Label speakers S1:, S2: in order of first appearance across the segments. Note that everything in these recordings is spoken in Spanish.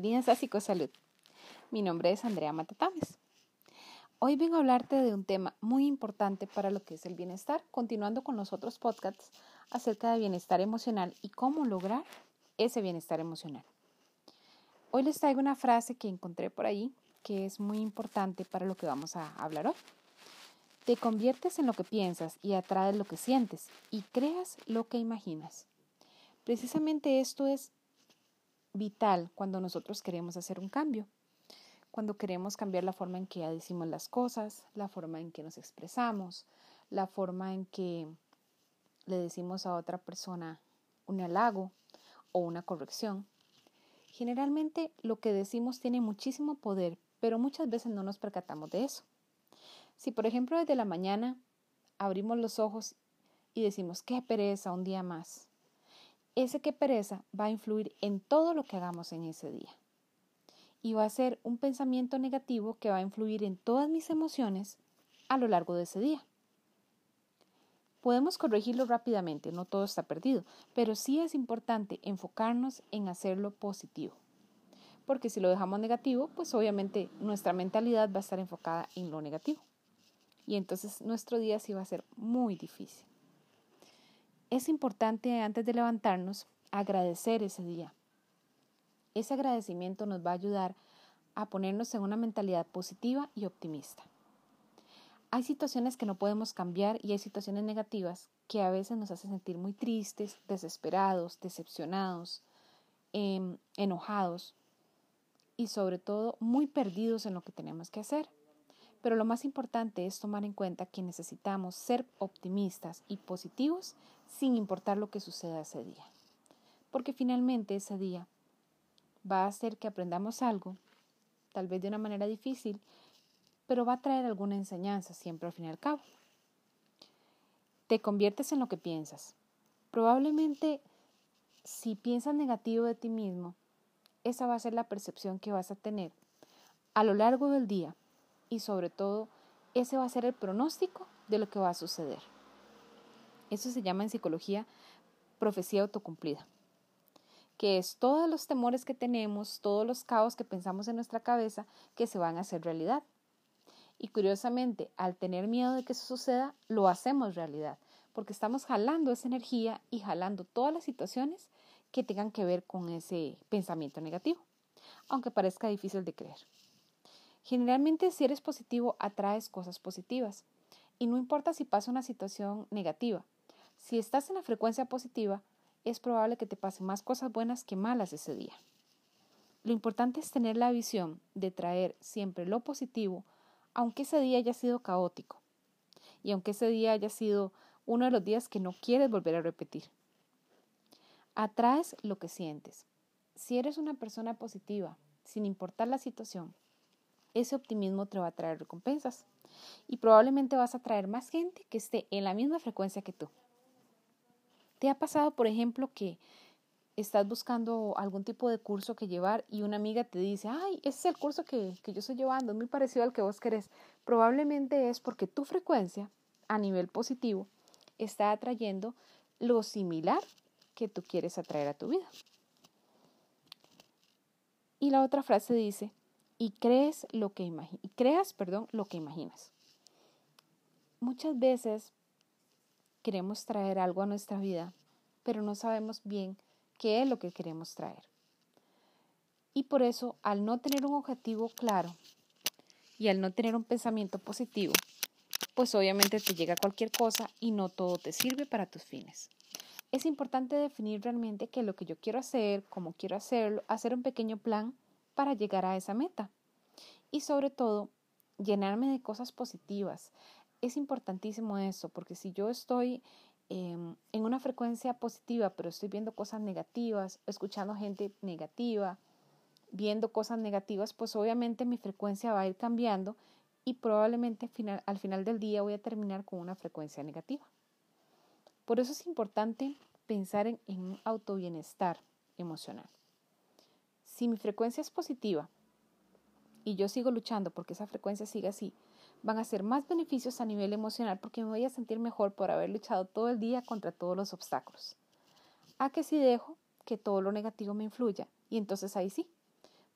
S1: Bienvenidas a Psicosalud. Mi nombre es Andrea Matatames. Hoy vengo a hablarte de un tema muy importante para lo que es el bienestar, continuando con los otros podcasts acerca de bienestar emocional y cómo lograr ese bienestar emocional. Hoy les traigo una frase que encontré por ahí que es muy importante para lo que vamos a hablar hoy. Te conviertes en lo que piensas y atraes lo que sientes y creas lo que imaginas. Precisamente esto es vital cuando nosotros queremos hacer un cambio, cuando queremos cambiar la forma en que decimos las cosas, la forma en que nos expresamos, la forma en que le decimos a otra persona un halago o una corrección. Generalmente lo que decimos tiene muchísimo poder, pero muchas veces no nos percatamos de eso. Si por ejemplo desde la mañana abrimos los ojos y decimos, qué pereza, un día más, ese que pereza va a influir en todo lo que hagamos en ese día. Y va a ser un pensamiento negativo que va a influir en todas mis emociones a lo largo de ese día. Podemos corregirlo rápidamente, no todo está perdido, pero sí es importante enfocarnos en hacerlo positivo. Porque si lo dejamos negativo, pues obviamente nuestra mentalidad va a estar enfocada en lo negativo. Y entonces nuestro día sí va a ser muy difícil. Es importante antes de levantarnos agradecer ese día. Ese agradecimiento nos va a ayudar a ponernos en una mentalidad positiva y optimista. Hay situaciones que no podemos cambiar y hay situaciones negativas que a veces nos hacen sentir muy tristes, desesperados, decepcionados, em, enojados y sobre todo muy perdidos en lo que tenemos que hacer. Pero lo más importante es tomar en cuenta que necesitamos ser optimistas y positivos sin importar lo que suceda ese día. Porque finalmente ese día va a hacer que aprendamos algo, tal vez de una manera difícil, pero va a traer alguna enseñanza siempre al fin y al cabo. Te conviertes en lo que piensas. Probablemente si piensas negativo de ti mismo, esa va a ser la percepción que vas a tener a lo largo del día y sobre todo ese va a ser el pronóstico de lo que va a suceder. Eso se llama en psicología profecía autocumplida, que es todos los temores que tenemos, todos los caos que pensamos en nuestra cabeza que se van a hacer realidad. Y curiosamente, al tener miedo de que eso suceda, lo hacemos realidad, porque estamos jalando esa energía y jalando todas las situaciones que tengan que ver con ese pensamiento negativo, aunque parezca difícil de creer. Generalmente si eres positivo atraes cosas positivas y no importa si pasa una situación negativa. Si estás en la frecuencia positiva, es probable que te pasen más cosas buenas que malas ese día. Lo importante es tener la visión de traer siempre lo positivo, aunque ese día haya sido caótico y aunque ese día haya sido uno de los días que no quieres volver a repetir. Atraes lo que sientes. Si eres una persona positiva, sin importar la situación, ese optimismo te va a traer recompensas y probablemente vas a traer más gente que esté en la misma frecuencia que tú. ¿Te ha pasado, por ejemplo, que estás buscando algún tipo de curso que llevar y una amiga te dice, ay, ese es el curso que, que yo estoy llevando, es muy parecido al que vos querés? Probablemente es porque tu frecuencia a nivel positivo está atrayendo lo similar que tú quieres atraer a tu vida. Y la otra frase dice, y crees lo que creas, perdón, lo que imaginas. Muchas veces queremos traer algo a nuestra vida, pero no sabemos bien qué es lo que queremos traer. Y por eso, al no tener un objetivo claro y al no tener un pensamiento positivo, pues obviamente te llega cualquier cosa y no todo te sirve para tus fines. Es importante definir realmente qué es lo que yo quiero hacer, cómo quiero hacerlo, hacer un pequeño plan para llegar a esa meta. Y sobre todo, llenarme de cosas positivas. Es importantísimo eso, porque si yo estoy em, en una frecuencia positiva, pero estoy viendo cosas negativas, escuchando gente negativa, viendo cosas negativas, pues obviamente mi frecuencia va a ir cambiando y probablemente al final, al final del día voy a terminar con una frecuencia negativa. Por eso es importante pensar en, en un autobienestar emocional. Si mi frecuencia es positiva y yo sigo luchando porque esa frecuencia siga así, van a ser más beneficios a nivel emocional porque me voy a sentir mejor por haber luchado todo el día contra todos los obstáculos. A que si dejo que todo lo negativo me influya y entonces ahí sí,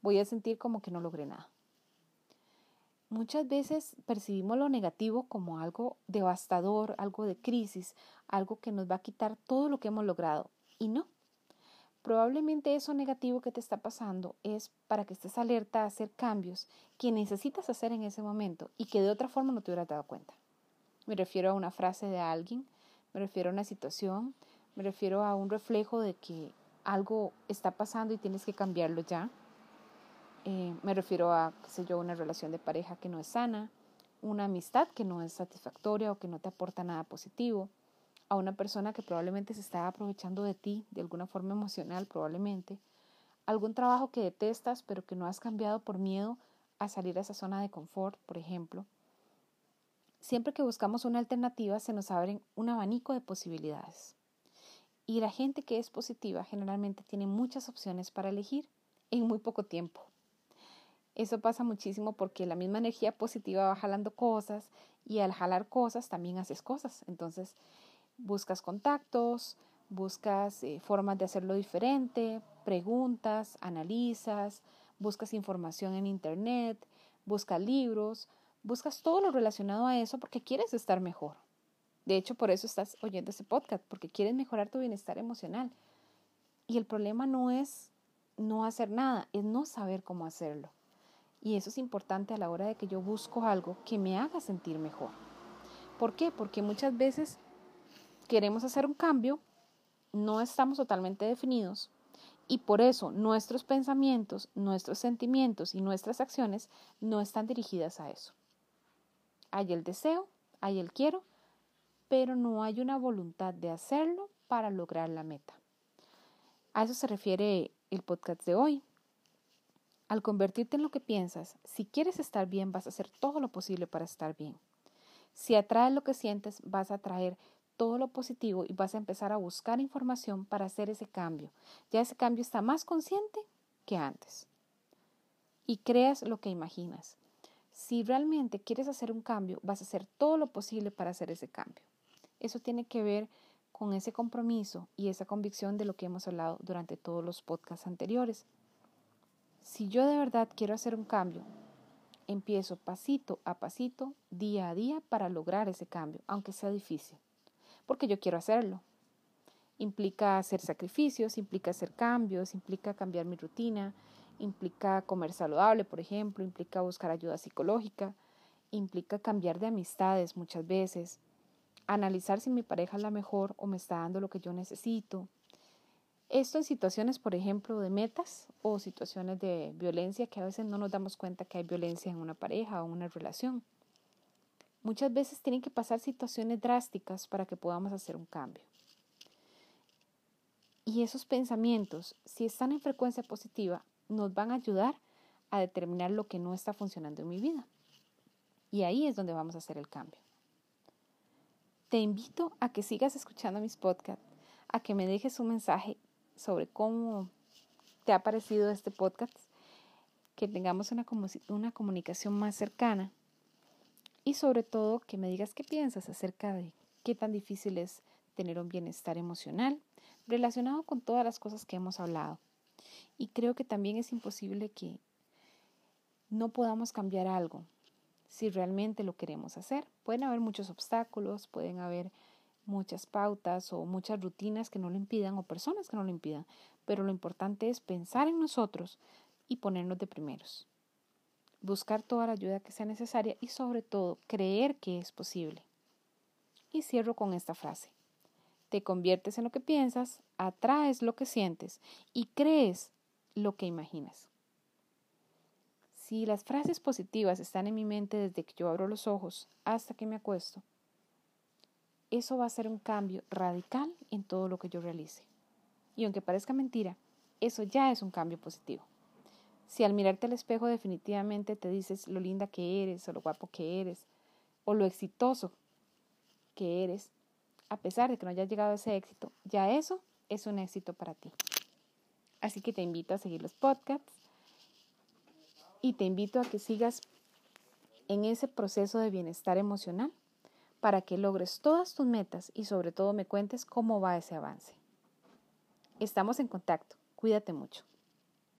S1: voy a sentir como que no logré nada. Muchas veces percibimos lo negativo como algo devastador, algo de crisis, algo que nos va a quitar todo lo que hemos logrado. Y no. Probablemente eso negativo que te está pasando es para que estés alerta a hacer cambios que necesitas hacer en ese momento y que de otra forma no te hubieras dado cuenta. Me refiero a una frase de alguien, me refiero a una situación, me refiero a un reflejo de que algo está pasando y tienes que cambiarlo ya eh, me refiero a, qué sé yo, una relación de pareja que no es sana, una amistad que no es satisfactoria o que no te aporta nada positivo, a una persona que probablemente se está aprovechando de ti de alguna forma emocional, probablemente, algún trabajo que detestas pero que no has cambiado por miedo a salir a esa zona de confort, por ejemplo. Siempre que buscamos una alternativa se nos abren un abanico de posibilidades. Y la gente que es positiva generalmente tiene muchas opciones para elegir en muy poco tiempo. Eso pasa muchísimo porque la misma energía positiva va jalando cosas y al jalar cosas también haces cosas. Entonces buscas contactos, buscas eh, formas de hacerlo diferente, preguntas, analizas, buscas información en internet, buscas libros, buscas todo lo relacionado a eso porque quieres estar mejor. De hecho, por eso estás oyendo ese podcast, porque quieres mejorar tu bienestar emocional. Y el problema no es no hacer nada, es no saber cómo hacerlo. Y eso es importante a la hora de que yo busco algo que me haga sentir mejor. ¿Por qué? Porque muchas veces queremos hacer un cambio, no estamos totalmente definidos y por eso nuestros pensamientos, nuestros sentimientos y nuestras acciones no están dirigidas a eso. Hay el deseo, hay el quiero, pero no hay una voluntad de hacerlo para lograr la meta. A eso se refiere el podcast de hoy. Al convertirte en lo que piensas, si quieres estar bien, vas a hacer todo lo posible para estar bien. Si atraes lo que sientes, vas a atraer todo lo positivo y vas a empezar a buscar información para hacer ese cambio. Ya ese cambio está más consciente que antes. Y creas lo que imaginas. Si realmente quieres hacer un cambio, vas a hacer todo lo posible para hacer ese cambio. Eso tiene que ver con ese compromiso y esa convicción de lo que hemos hablado durante todos los podcasts anteriores. Si yo de verdad quiero hacer un cambio, empiezo pasito a pasito, día a día, para lograr ese cambio, aunque sea difícil, porque yo quiero hacerlo. Implica hacer sacrificios, implica hacer cambios, implica cambiar mi rutina, implica comer saludable, por ejemplo, implica buscar ayuda psicológica, implica cambiar de amistades muchas veces, analizar si mi pareja es la mejor o me está dando lo que yo necesito, esto en situaciones, por ejemplo, de metas o situaciones de violencia que a veces no nos damos cuenta que hay violencia en una pareja o una relación. Muchas veces tienen que pasar situaciones drásticas para que podamos hacer un cambio. Y esos pensamientos, si están en frecuencia positiva, nos van a ayudar a determinar lo que no está funcionando en mi vida. Y ahí es donde vamos a hacer el cambio. Te invito a que sigas escuchando mis podcasts, a que me dejes un mensaje sobre cómo te ha parecido este podcast, que tengamos una, una comunicación más cercana y sobre todo que me digas qué piensas acerca de qué tan difícil es tener un bienestar emocional relacionado con todas las cosas que hemos hablado. Y creo que también es imposible que no podamos cambiar algo si realmente lo queremos hacer. Pueden haber muchos obstáculos, pueden haber muchas pautas o muchas rutinas que no lo impidan o personas que no lo impidan, pero lo importante es pensar en nosotros y ponernos de primeros. Buscar toda la ayuda que sea necesaria y sobre todo creer que es posible. Y cierro con esta frase. Te conviertes en lo que piensas, atraes lo que sientes y crees lo que imaginas. Si las frases positivas están en mi mente desde que yo abro los ojos hasta que me acuesto, eso va a ser un cambio radical en todo lo que yo realice. Y aunque parezca mentira, eso ya es un cambio positivo. Si al mirarte al espejo definitivamente te dices lo linda que eres, o lo guapo que eres, o lo exitoso que eres, a pesar de que no hayas llegado a ese éxito, ya eso es un éxito para ti. Así que te invito a seguir los podcasts y te invito a que sigas en ese proceso de bienestar emocional para que logres todas tus metas y sobre todo me cuentes cómo va ese avance. Estamos en contacto. Cuídate mucho.